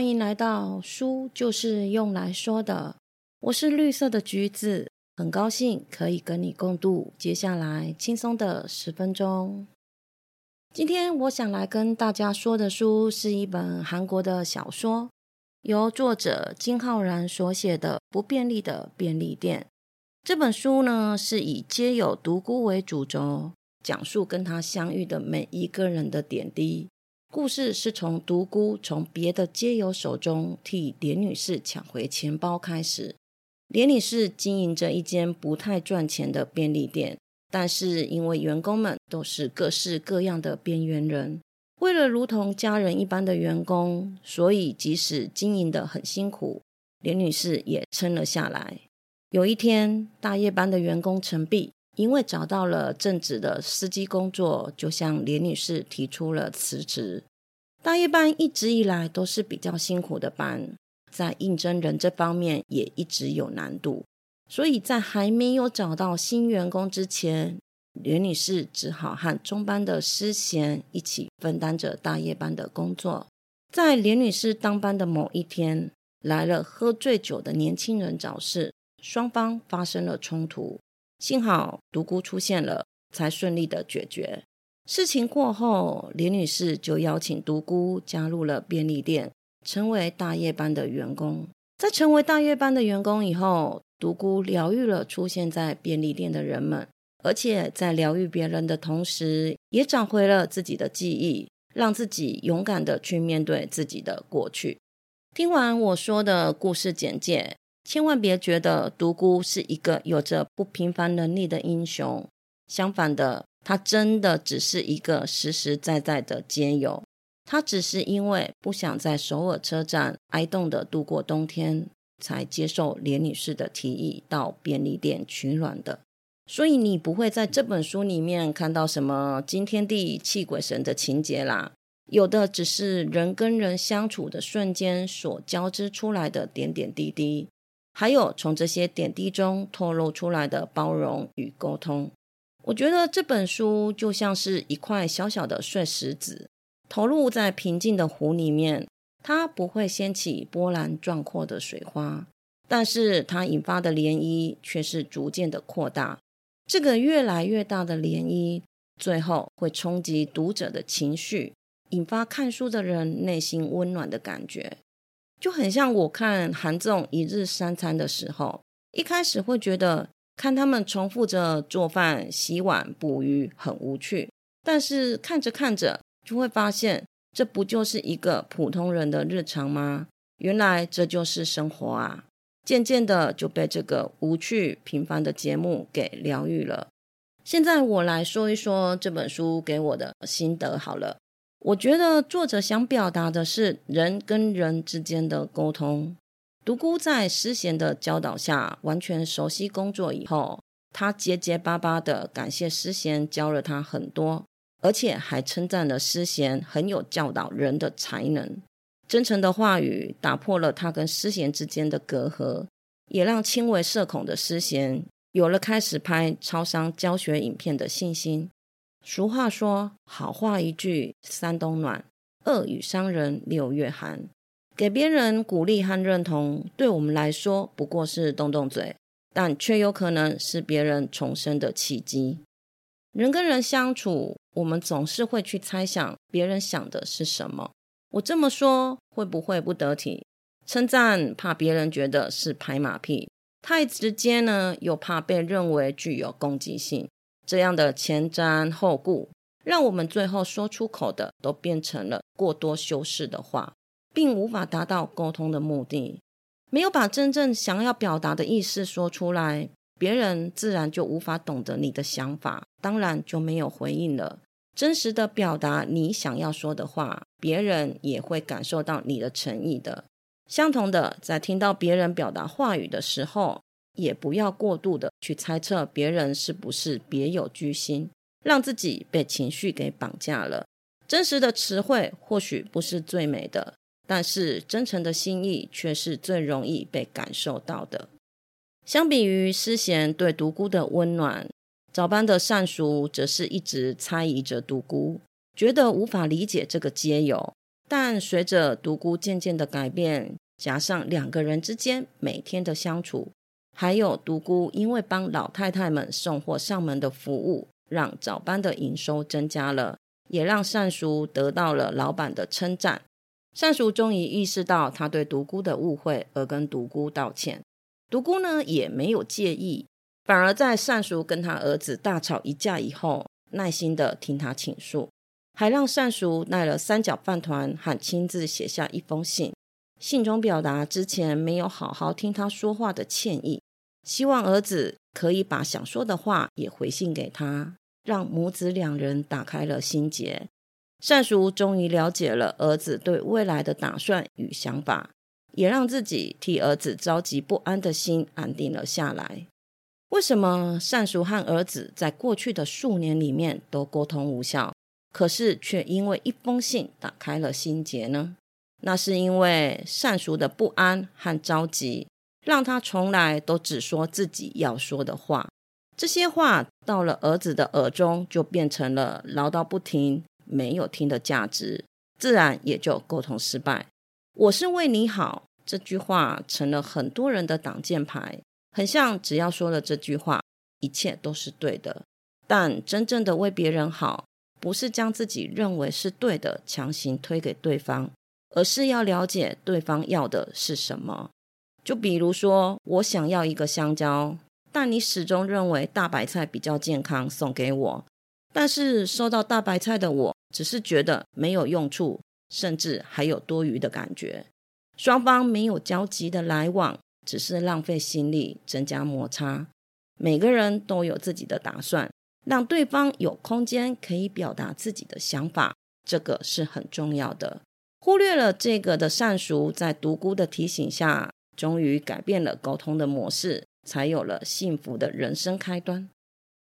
欢迎来到书就是用来说的。我是绿色的橘子，很高兴可以跟你共度接下来轻松的十分钟。今天我想来跟大家说的书是一本韩国的小说，由作者金浩然所写的《不便利的便利店》。这本书呢是以皆有独孤为主轴，讲述跟他相遇的每一个人的点滴。故事是从独孤从别的街友手中替连女士抢回钱包开始。连女士经营着一间不太赚钱的便利店，但是因为员工们都是各式各样的边缘人，为了如同家人一般的员工，所以即使经营的很辛苦，连女士也撑了下来。有一天，大夜班的员工陈碧。因为找到了正职的司机工作，就向连女士提出了辞职。大夜班一直以来都是比较辛苦的班，在应征人这方面也一直有难度，所以在还没有找到新员工之前，连女士只好和中班的师贤一起分担着大夜班的工作。在连女士当班的某一天，来了喝醉酒的年轻人找事，双方发生了冲突。幸好独孤出现了，才顺利的解决。事情过后，李女士就邀请独孤加入了便利店，成为大夜班的员工。在成为大夜班的员工以后，独孤疗愈了出现在便利店的人们，而且在疗愈别人的同时，也找回了自己的记忆，让自己勇敢的去面对自己的过去。听完我说的故事简介。千万别觉得独孤是一个有着不平凡能力的英雄，相反的，他真的只是一个实实在在的街友。他只是因为不想在首尔车站挨冻的度过冬天，才接受连女士的提议到便利店取暖的。所以你不会在这本书里面看到什么惊天地泣鬼神的情节啦，有的只是人跟人相处的瞬间所交织出来的点点滴滴。还有从这些点滴中透露出来的包容与沟通，我觉得这本书就像是一块小小的碎石子，投入在平静的湖里面，它不会掀起波澜壮阔的水花，但是它引发的涟漪却是逐渐的扩大。这个越来越大的涟漪，最后会冲击读者的情绪，引发看书的人内心温暖的感觉。就很像我看韩综一日三餐的时候，一开始会觉得看他们重复着做饭、洗碗、捕鱼很无趣，但是看着看着就会发现，这不就是一个普通人的日常吗？原来这就是生活啊！渐渐的就被这个无趣平凡的节目给疗愈了。现在我来说一说这本书给我的心得好了。我觉得作者想表达的是人跟人之间的沟通。独孤在师贤的教导下，完全熟悉工作以后，他结结巴巴的感谢师贤教了他很多，而且还称赞了师贤很有教导人的才能。真诚的话语打破了他跟师贤之间的隔阂，也让轻微社恐的师贤有了开始拍超商教学影片的信心。俗话说：“好话一句三冬暖，恶语伤人六月寒。”给别人鼓励和认同，对我们来说不过是动动嘴，但却有可能是别人重生的契机。人跟人相处，我们总是会去猜想别人想的是什么。我这么说会不会不得体？称赞怕别人觉得是拍马屁，太直接呢，又怕被认为具有攻击性。这样的前瞻后顾，让我们最后说出口的都变成了过多修饰的话，并无法达到沟通的目的。没有把真正想要表达的意思说出来，别人自然就无法懂得你的想法，当然就没有回应了。真实的表达你想要说的话，别人也会感受到你的诚意的。相同的，在听到别人表达话语的时候。也不要过度的去猜测别人是不是别有居心，让自己被情绪给绑架了。真实的词汇或许不是最美的，但是真诚的心意却是最容易被感受到的。相比于诗贤对独孤的温暖，早班的善叔则是一直猜疑着独孤，觉得无法理解这个街友，但随着独孤渐渐的改变，加上两个人之间每天的相处，还有独孤因为帮老太太们送货上门的服务，让早班的营收增加了，也让善叔得到了老板的称赞。善叔终于意识到他对独孤的误会，而跟独孤道歉。独孤呢也没有介意，反而在善叔跟他儿子大吵一架以后，耐心的听他倾诉，还让善叔带了三角饭团和亲自写下一封信。信中表达之前没有好好听他说话的歉意，希望儿子可以把想说的话也回信给他，让母子两人打开了心结。善叔终于了解了儿子对未来的打算与想法，也让自己替儿子着急不安的心安定了下来。为什么善叔和儿子在过去的数年里面都沟通无效，可是却因为一封信打开了心结呢？那是因为善叔的不安和着急，让他从来都只说自己要说的话。这些话到了儿子的耳中，就变成了唠叨不停、没有听的价值，自然也就沟通失败。我是为你好这句话成了很多人的挡箭牌，很像只要说了这句话，一切都是对的。但真正的为别人好，不是将自己认为是对的强行推给对方。而是要了解对方要的是什么。就比如说，我想要一个香蕉，但你始终认为大白菜比较健康，送给我。但是收到大白菜的我，只是觉得没有用处，甚至还有多余的感觉。双方没有交集的来往，只是浪费心力，增加摩擦。每个人都有自己的打算，让对方有空间可以表达自己的想法，这个是很重要的。忽略了这个的善熟，在独孤的提醒下，终于改变了沟通的模式，才有了幸福的人生开端。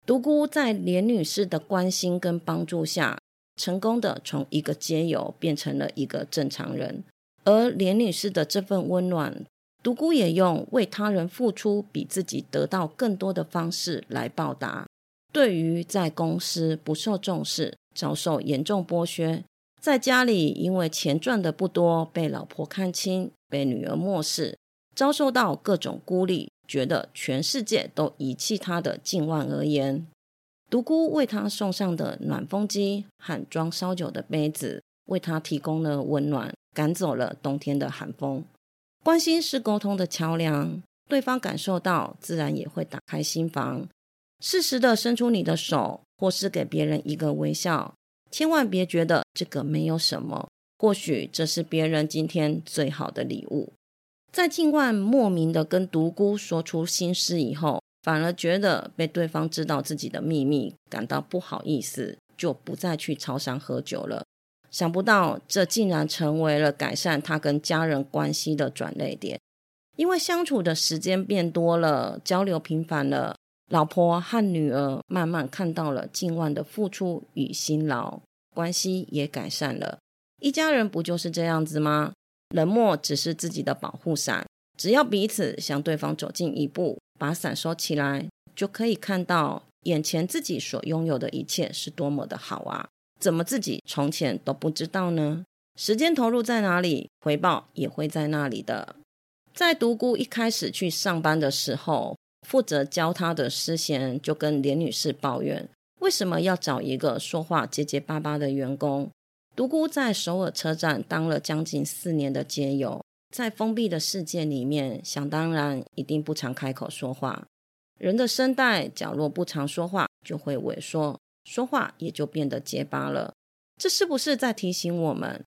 独孤在连女士的关心跟帮助下，成功的从一个街友变成了一个正常人。而连女士的这份温暖，独孤也用为他人付出比自己得到更多的方式来报答。对于在公司不受重视、遭受严重剥削。在家里，因为钱赚的不多，被老婆看轻，被女儿漠视，遭受到各种孤立，觉得全世界都遗弃他的近万而言，独孤为他送上的暖风机和装烧酒的杯子，为他提供了温暖，赶走了冬天的寒风。关心是沟通的桥梁，对方感受到，自然也会打开心房，适时的伸出你的手，或是给别人一个微笑。千万别觉得这个没有什么，或许这是别人今天最好的礼物。在静万莫名的跟独孤说出心事以后，反而觉得被对方知道自己的秘密，感到不好意思，就不再去超商喝酒了。想不到这竟然成为了改善他跟家人关系的转泪点，因为相处的时间变多了，交流频繁了。老婆和女儿慢慢看到了静万的付出与辛劳，关系也改善了。一家人不就是这样子吗？冷漠只是自己的保护伞，只要彼此向对方走近一步，把伞收起来，就可以看到眼前自己所拥有的一切是多么的好啊！怎么自己从前都不知道呢？时间投入在哪里，回报也会在那里的。在独孤一开始去上班的时候。负责教他的师贤就跟连女士抱怨，为什么要找一个说话结结巴巴的员工？独孤在首尔车站当了将近四年的街友，在封闭的世界里面，想当然一定不常开口说话。人的声带，角落不常说话，就会萎缩，说话也就变得结巴了。这是不是在提醒我们，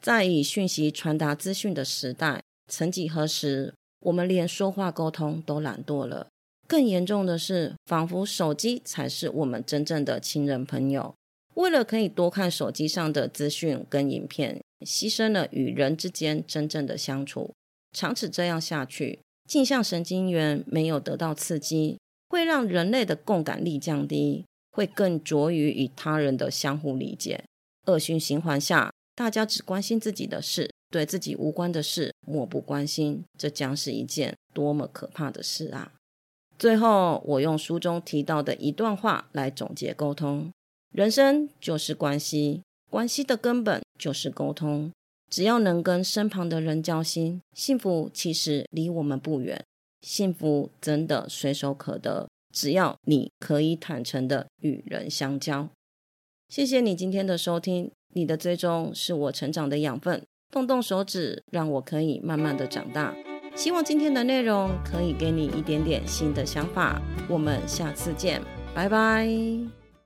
在以讯息传达资讯的时代，曾几何时，我们连说话沟通都懒惰了？更严重的是，仿佛手机才是我们真正的亲人朋友。为了可以多看手机上的资讯跟影片，牺牲了与人之间真正的相处。长此这样下去，镜像神经元没有得到刺激，会让人类的共感力降低，会更着于与他人的相互理解。恶性循环下，大家只关心自己的事，对自己无关的事漠不关心，这将是一件多么可怕的事啊！最后，我用书中提到的一段话来总结沟通：人生就是关系，关系的根本就是沟通。只要能跟身旁的人交心，幸福其实离我们不远。幸福真的随手可得，只要你可以坦诚的与人相交。谢谢你今天的收听，你的追踪是我成长的养分。动动手指，让我可以慢慢的长大。希望今天的内容可以给你一点点新的想法。我们下次见，拜拜。